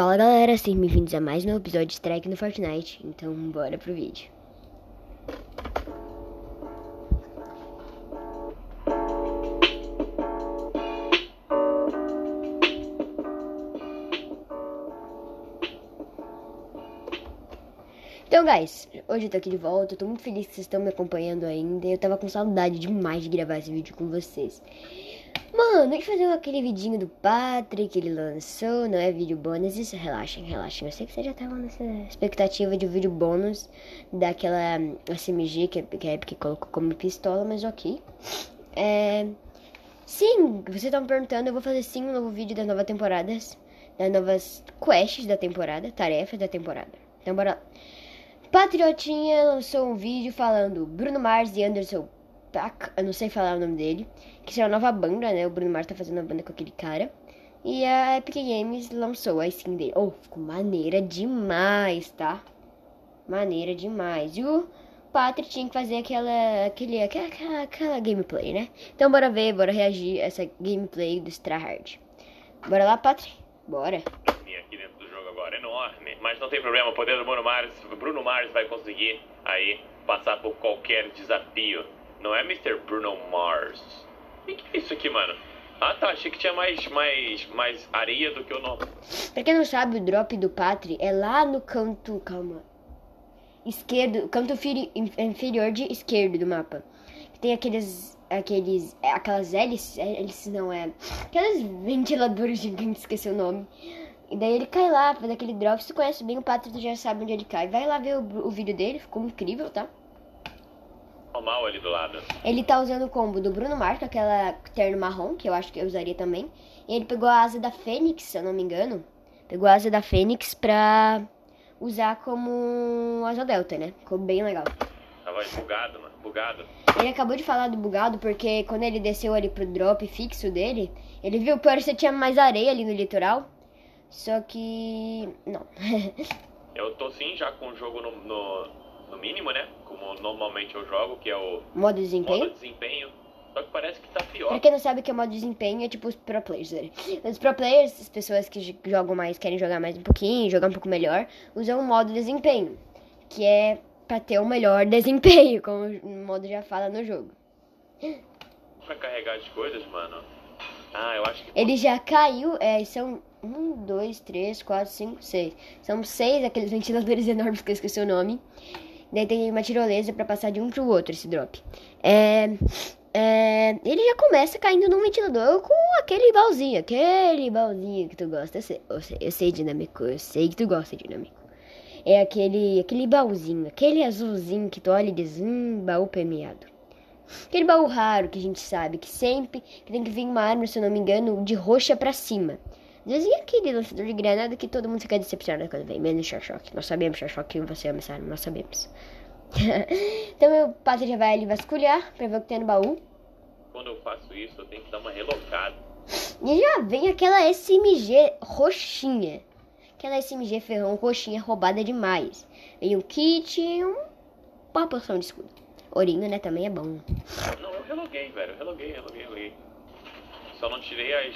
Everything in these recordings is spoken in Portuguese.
Fala galera, sejam bem-vindos a mais um episódio de Strike no Fortnite. Então, bora pro vídeo. Então, guys, hoje eu tô aqui de volta. Eu tô muito feliz que vocês estão me acompanhando ainda. Eu tava com saudade demais de gravar esse vídeo com vocês. Mano, deixa eu fazer aquele vidinho do Patrick que ele lançou, não é vídeo bônus, isso, relaxem, relaxem. Eu sei que você já tava nessa expectativa de vídeo bônus daquela SMG que, que a Epic colocou como pistola, mas ok. É... Sim, vocês estão perguntando, eu vou fazer sim um novo vídeo das novas temporadas, das novas quests da temporada, tarefas da temporada. Então bora lá. Patriotinha lançou um vídeo falando Bruno Mars e Anderson Paak, eu não sei falar o nome dele, que é uma nova banda, né? O Bruno Mars tá fazendo uma banda com aquele cara. E a Epic Games lançou a skin dele. Oh, ficou maneira demais, tá? Maneira demais. E o Patrick tinha que fazer aquela, aquele, aquela, aquela, aquela gameplay, né? Então bora ver, bora reagir a essa gameplay do Strahard. Bora lá, Patrick? Bora. Aqui dentro do jogo agora, enorme. Mas não tem problema, o poder do Bruno Mars, Bruno Mars vai conseguir aí passar por qualquer desafio. Não é Mr. Bruno Mars. O que, é isso aqui, mano? Ah tá, achei que tinha mais, mais, mais areia do que o normal. Pra quem não sabe, o drop do Patri é lá no canto. Calma. Esquerdo. Canto inferior de esquerdo do mapa. Tem aqueles. Aqueles. Aquelas hélices. Hélices não é. Aqueles ventiladores gigantes, esqueci o nome. E daí ele cai lá, faz aquele drop. Se conhece bem o Patri, tu já sabe onde ele cai. Vai lá ver o, o vídeo dele, ficou incrível, tá? Normal ali do lado. Ele tá usando o combo do Bruno Mars, com aquela terno marrom, que eu acho que eu usaria também. E ele pegou a asa da Fênix, se eu não me engano. Pegou a asa da Fênix pra usar como asa delta, né? Ficou bem legal. Tava bugado, mano. Bugado. Ele acabou de falar do bugado porque quando ele desceu ali pro drop fixo dele, ele viu que parecia tinha mais areia ali no litoral. Só que. Não. eu tô sim já com o jogo no, no, no mínimo, né? como normalmente eu jogo, que é o modo desempenho. Modo desempenho. Só que parece que tá pior. Pra quem não sabe o que é modo desempenho, é tipo os pro players. Né? Os pro players, as pessoas que jogam mais, querem jogar mais um pouquinho, jogar um pouco melhor, usam o modo desempenho, que é pra ter o melhor desempenho, como o modo já fala no jogo. Pra carregar as coisas, mano. Ah, eu acho que. Ele já caiu, é, são um, dois, três, quatro, cinco, seis. São seis aqueles ventiladores enormes que eu esqueci o nome. Daí tem uma tirolesa para passar de um pro outro esse drop. É, é, ele já começa caindo num ventilador com aquele baúzinho, aquele baúzinho que tu gosta. Eu sei, eu sei, eu sei dinâmico, eu sei que tu gosta dinâmico. É aquele, aquele baúzinho, aquele azulzinho que tu olha e diz, hum, baú premiado. Aquele baú raro que a gente sabe que sempre que tem que vir uma arma, se eu não me engano, de roxa para cima. Às vezes aquele lançador de granada que todo mundo fica decepcionado quando vem, menos Charchoque. Nós sabemos, Charchoque, que você ama essa arma, nós sabemos. então meu padre já vai ali vasculhar pra ver o que tem no baú. Quando eu faço isso, eu tenho que dar uma relocada. E já vem aquela SMG roxinha. Aquela SMG ferrão roxinha roubada demais. Vem um kit e um... uma porção de escudo. Ourinho, né, também é bom. Não, eu reloguei, velho. Eu reloguei, reloguei, reloguei. Só não tirei as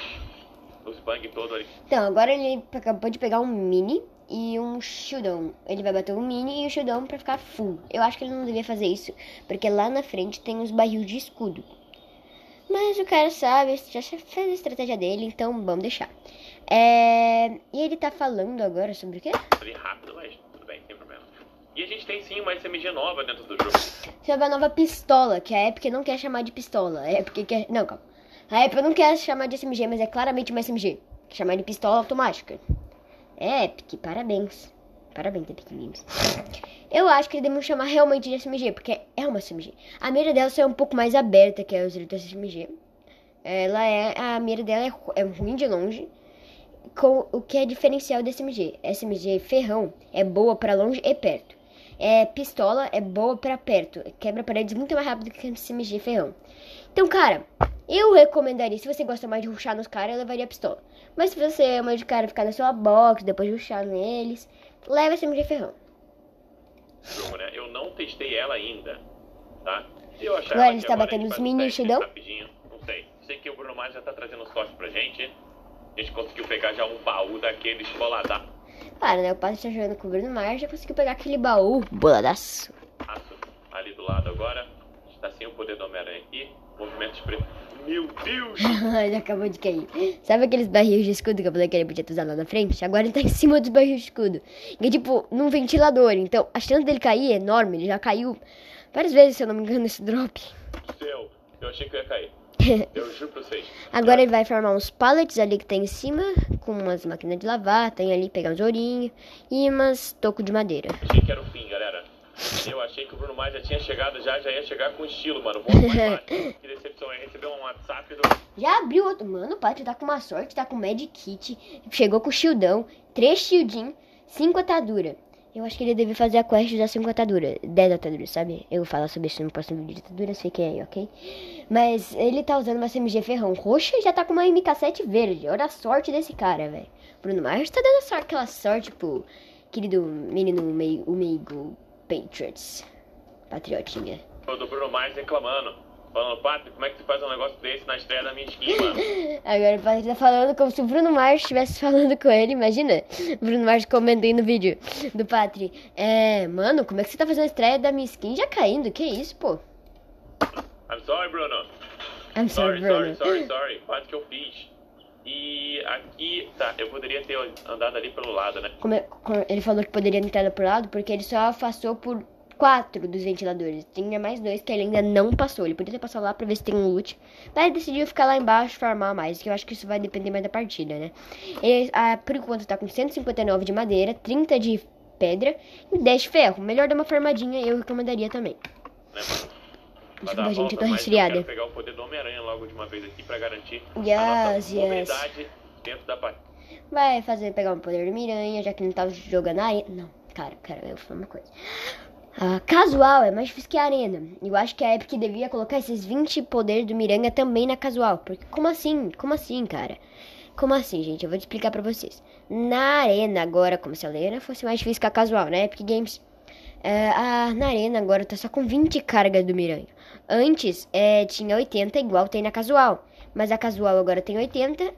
os bugs todos ali. Então, agora ele acabou de pegar um mini e um shieldão. Ele vai bater um mini e o shieldão pra ficar full. Eu acho que ele não devia fazer isso, porque lá na frente tem os barril de escudo. Mas o cara sabe, já fez a estratégia dele, então vamos deixar. É... E ele tá falando agora sobre o quê? Falei rápido, mas tudo bem, sem problema. E a gente tem sim uma SMG nova dentro do jogo. Sobre a nova pistola, que a Epic não quer chamar de pistola. É porque quer... Não, calma. A Apple não quer chamar de SMG, mas é claramente uma SMG. Chamar de pistola automática. É Epic, parabéns. Parabéns, Epic Games. Eu acho que eles devem chamar realmente de SMG, porque é uma SMG. A mira dela é um pouco mais aberta que as outras SMG. Ela é. A mira dela é, é ruim de longe. Com o que é diferencial da SMG. SMG ferrão é boa para longe e perto. É, pistola é boa para perto. Quebra paredes muito mais rápido que a SMG ferrão. Então, cara, eu recomendaria, se você gosta mais de ruxar nos caras, eu levaria a pistola. Mas se você ama de cara ficar na sua box, depois ruxar neles, leva essa de ferrão. Né? Eu não testei ela ainda, tá? Eu achava agora ele está batendo os mini shieldão? Rapidinho, não sei. Sei que o Bruno Mars já tá trazendo os cortes pra gente. A gente conseguiu pegar já um baú daqueles boladaço Para, né? O padre tá jogando com o Bruno Mars, já conseguiu pegar aquele baú boladaço. ali do lado agora. Tá sem o poder do Homem-Aranha aqui. Movimentos pre... Meu Deus! ele acabou de cair. Sabe aqueles barris de escudo que eu falei que ele podia usado lá na frente? Agora ele tá em cima dos barris de escudo. E é tipo, num ventilador. Então a chance dele cair é enorme. Ele já caiu várias vezes, se eu não me engano, nesse drop. Céu, eu achei que eu ia cair. Eu juro pra vocês. Agora ele vai formar uns pallets ali que tem em cima, com umas máquinas de lavar, tem ali pegar uns ourinhos e umas toco de madeira. Achei que era o fim. Eu achei que o Bruno Mars já tinha chegado, já, já ia chegar com estilo, mano. Baixo. Que decepção, é receber um WhatsApp do... Já abriu outro. Mano, o Pátio tá com uma sorte, tá com Mad Kit. Chegou com shieldão, três shieldinho, cinco atadura. Eu acho que ele deve fazer a quest das 5 ataduras. 10 ataduras, sabe? Eu vou falar sobre isso no próximo vídeo de ataduras, fique aí, ok? Mas ele tá usando uma CMG ferrão roxa e já tá com uma MK7 verde. Olha a sorte desse cara, velho. Bruno Mars tá dando só aquela sorte pro querido menino o meigo Patriots. Patriotinha. Do Bruno Mars reclamando. Falando, Patrick, como é que tu faz um negócio desse na estreia da minha skin, mano? Agora o Patrick tá falando como se o Bruno Mars estivesse falando com ele, imagina. O Bruno Mars comentando no vídeo do Patrick. É, mano, como é que você tá fazendo a estreia da minha skin já caindo? Que isso, pô? I'm sorry, Bruno. I'm sorry, sorry Bruno. Sorry, sorry, sorry. Quase que eu fiz. E aqui, tá, eu poderia ter andado ali pelo lado, né? Como, é, ele falou que poderia ter andado pelo lado porque ele só afastou por quatro dos ventiladores. Tinha mais dois que ele ainda não passou. Ele podia ter passado lá pra ver se tem um loot. Mas ele decidiu ficar lá embaixo farmar mais. Que eu acho que isso vai depender mais da partida, né? Ele, ah, por enquanto, tá com 159 de madeira, 30 de pedra e 10 de ferro. Melhor dar uma farmadinha, eu recomendaria também. Né? Desculpa, gente, eu tô resfriada. Eu pegar o poder do Homem-Aranha logo de uma vez aqui pra garantir yes, a nossa yes. dentro da partida. Vai fazer pegar o poder do Miranha, já que não tava jogando aí. Não, cara, cara, eu falar uma coisa. Uh, casual é mais difícil que a arena. Eu acho que a Epic devia colocar esses 20 poderes do Miranha também na casual. Porque como assim? Como assim, cara? Como assim, gente? Eu vou te explicar pra vocês. Na arena agora, como se a arena fosse mais difícil que a casual, né? Epic Games. Uh, a, na arena agora tá só com 20 cargas do Miranha. Antes é, tinha 80 igual tem na casual. Mas a casual agora tem 80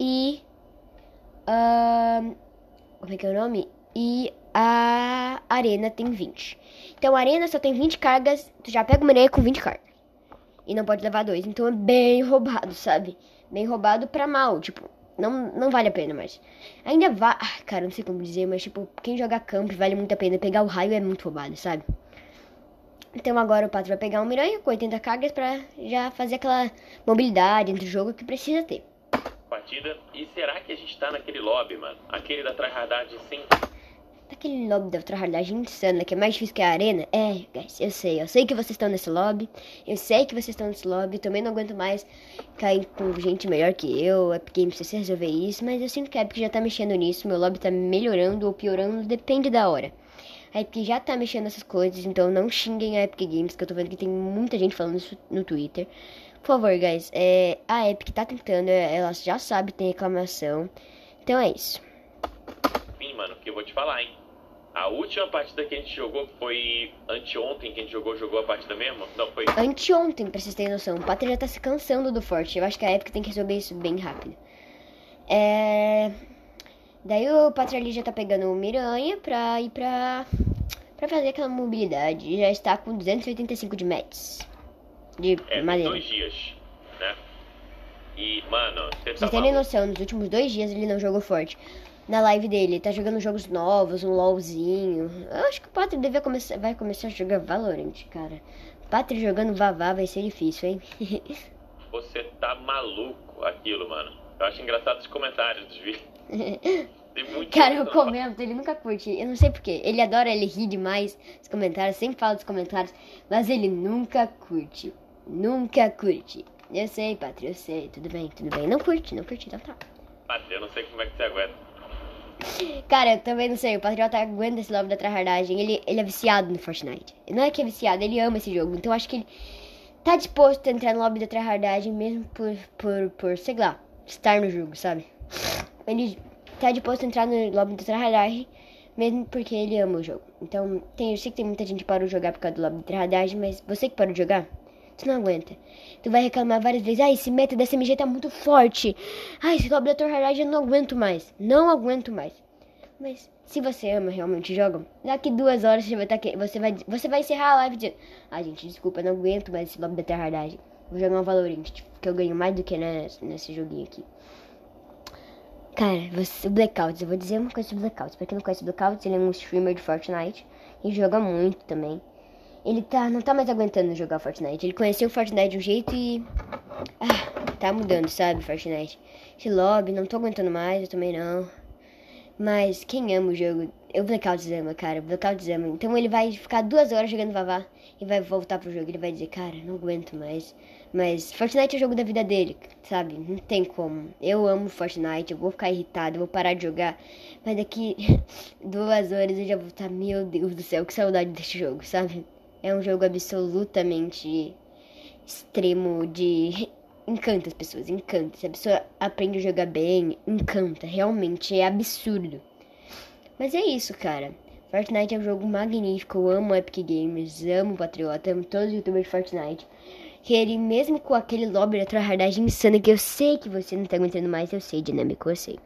e... Uh, como é que é o nome? E a arena tem 20. Então a arena só tem 20 cargas, tu já pega uma areia com 20 cargas. E não pode levar dois. Então é bem roubado, sabe? Bem roubado pra mal, tipo, não, não vale a pena mais. Ainda vai. Ah, cara, não sei como dizer, mas tipo, quem joga camp vale muito a pena. Pegar o raio é muito roubado, sabe? Então agora o Pato vai pegar um Miranha com 80 cargas pra já fazer aquela mobilidade entre o jogo que precisa ter. Partida. E será que a gente tá naquele lobby, mano? Aquele da tryhardagem sem Aquele lobby da tryhardagem insana, que é mais difícil que a arena. É, guys, eu sei. Eu sei que vocês estão nesse lobby. Eu sei que vocês estão nesse lobby. também não aguento mais cair com gente melhor que eu. Epic Games precisa resolver isso. Mas eu sinto que a Epic já tá mexendo nisso. Meu lobby tá melhorando ou piorando. Depende da hora. A Epic já tá mexendo nessas coisas. Então não xinguem a Epic Games. Que eu tô vendo que tem muita gente falando isso no Twitter. Por favor, guys. É, a Epic tá tentando. Ela já sabe, tem reclamação. Então é isso. Sim, mano, que eu vou te falar, hein. A última partida que a gente jogou foi anteontem que a gente jogou, jogou a partida mesmo? Não, foi. Anteontem, pra vocês terem noção. O Pater já tá se cansando do forte. Eu acho que a Epic tem que resolver isso bem rápido. É. Daí o Pater ali já tá pegando o Miranha pra ir pra. pra fazer aquela mobilidade. Já está com 285 de mets. De é, madeira. dois dias, né? E, mano, você tá Vocês terem noção, nos últimos dois dias ele não jogou forte na live dele. Tá jogando jogos novos, um LOLzinho. Eu acho que o Patrick devia começar, vai começar a jogar Valorant, cara. Patrick jogando Vavá vai ser difícil, hein? Você tá maluco aquilo, mano. Eu acho engraçado os comentários dos vídeos. Cara, eu comento, ele nunca curte. Eu não sei porquê. Ele adora, ele ri demais dos comentários, sempre fala dos comentários, mas ele nunca curte. Nunca curte. Eu sei, Patri, eu sei. Tudo bem, tudo bem. Não curte, não curte, então tá. Patri, eu não sei como é que você aguenta. Cara, eu também não sei, o Patriota aguenta esse lobby da tryhardagem. Ele, ele é viciado no Fortnite. Não é que é viciado, ele ama esse jogo. Então acho que ele tá disposto a entrar no lobby da tryhardagem mesmo por, por, por, sei lá, estar no jogo, sabe? Ele tá disposto a entrar no lobby da tryhardagem mesmo porque ele ama o jogo. Então, tem, eu sei que tem muita gente que parou de jogar por causa do lobby da tryhardagem, mas você que parou de jogar, Tu não aguenta. Tu vai reclamar várias vezes. Ah, esse meta da SMG tá muito forte. Ah, esse lobby da Torharage eu não aguento mais. Não aguento mais. Mas se você ama realmente jogo, daqui duas horas você vai estar tá aqui. Você vai, você vai encerrar a live dizendo. Ah, gente, desculpa, não aguento mais esse lobby da Torharage. Vou jogar um Valorant, que eu ganho mais do que nesse, joguinho aqui. Cara, você, o Blackouts, eu vou dizer uma coisa sobre Blackouts. Pra quem não conhece Blackouts, ele é um streamer de Fortnite e joga muito também. Ele tá, não tá mais aguentando jogar Fortnite. Ele conheceu o Fortnite de um jeito e. Ah, tá mudando, sabe, Fortnite. Esse lobby, não tô aguentando mais, eu também não. Mas quem ama o jogo, o Blackouts ama, cara. O Blackouts ama. Então ele vai ficar duas horas jogando Vavá e vai voltar pro jogo. Ele vai dizer, cara, não aguento mais. Mas Fortnite é o jogo da vida dele, sabe? Não tem como. Eu amo Fortnite, eu vou ficar irritado, eu vou parar de jogar. Mas daqui duas horas eu já vou estar, meu Deus do céu, que saudade desse jogo, sabe? É um jogo absolutamente extremo de. Encanta as pessoas, encanta. Se a pessoa aprende a jogar bem, encanta. Realmente é absurdo. Mas é isso, cara. Fortnite é um jogo magnífico. Eu amo Epic Games, amo Patriota, amo todos os youtubers de Fortnite que ele, mesmo com aquele lobby da tryhardagem insana, que eu sei que você não tá aguentando mais, eu sei, dinâmico, eu sei.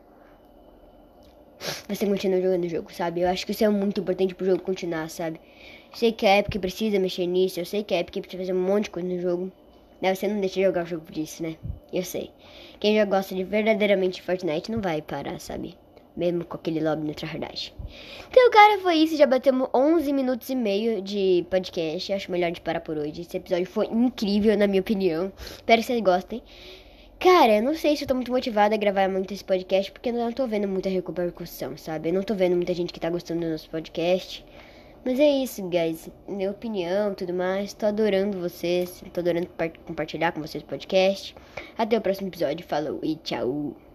Você continua jogando o jogo, sabe? Eu acho que isso é muito importante pro jogo continuar, sabe? Sei que a Epic precisa mexer nisso, eu sei que a Epic precisa fazer um monte de coisa no jogo. Mas você não deixa de jogar o jogo por isso, né? Eu sei. Quem já gosta de verdadeiramente Fortnite não vai parar, sabe? mesmo com aquele lobby no tryhardagem. Então, cara, foi isso. Já batemos 11 minutos e meio de podcast. Acho melhor de parar por hoje. Esse episódio foi incrível, na minha opinião. Espero que vocês gostem. Cara, não sei se eu tô muito motivada a gravar muito esse podcast, porque eu não tô vendo muita repercussão, sabe? Eu não tô vendo muita gente que tá gostando do nosso podcast. Mas é isso, guys. Minha opinião tudo mais. Tô adorando vocês. Tô adorando compartilhar com vocês o podcast. Até o próximo episódio. Falou e tchau.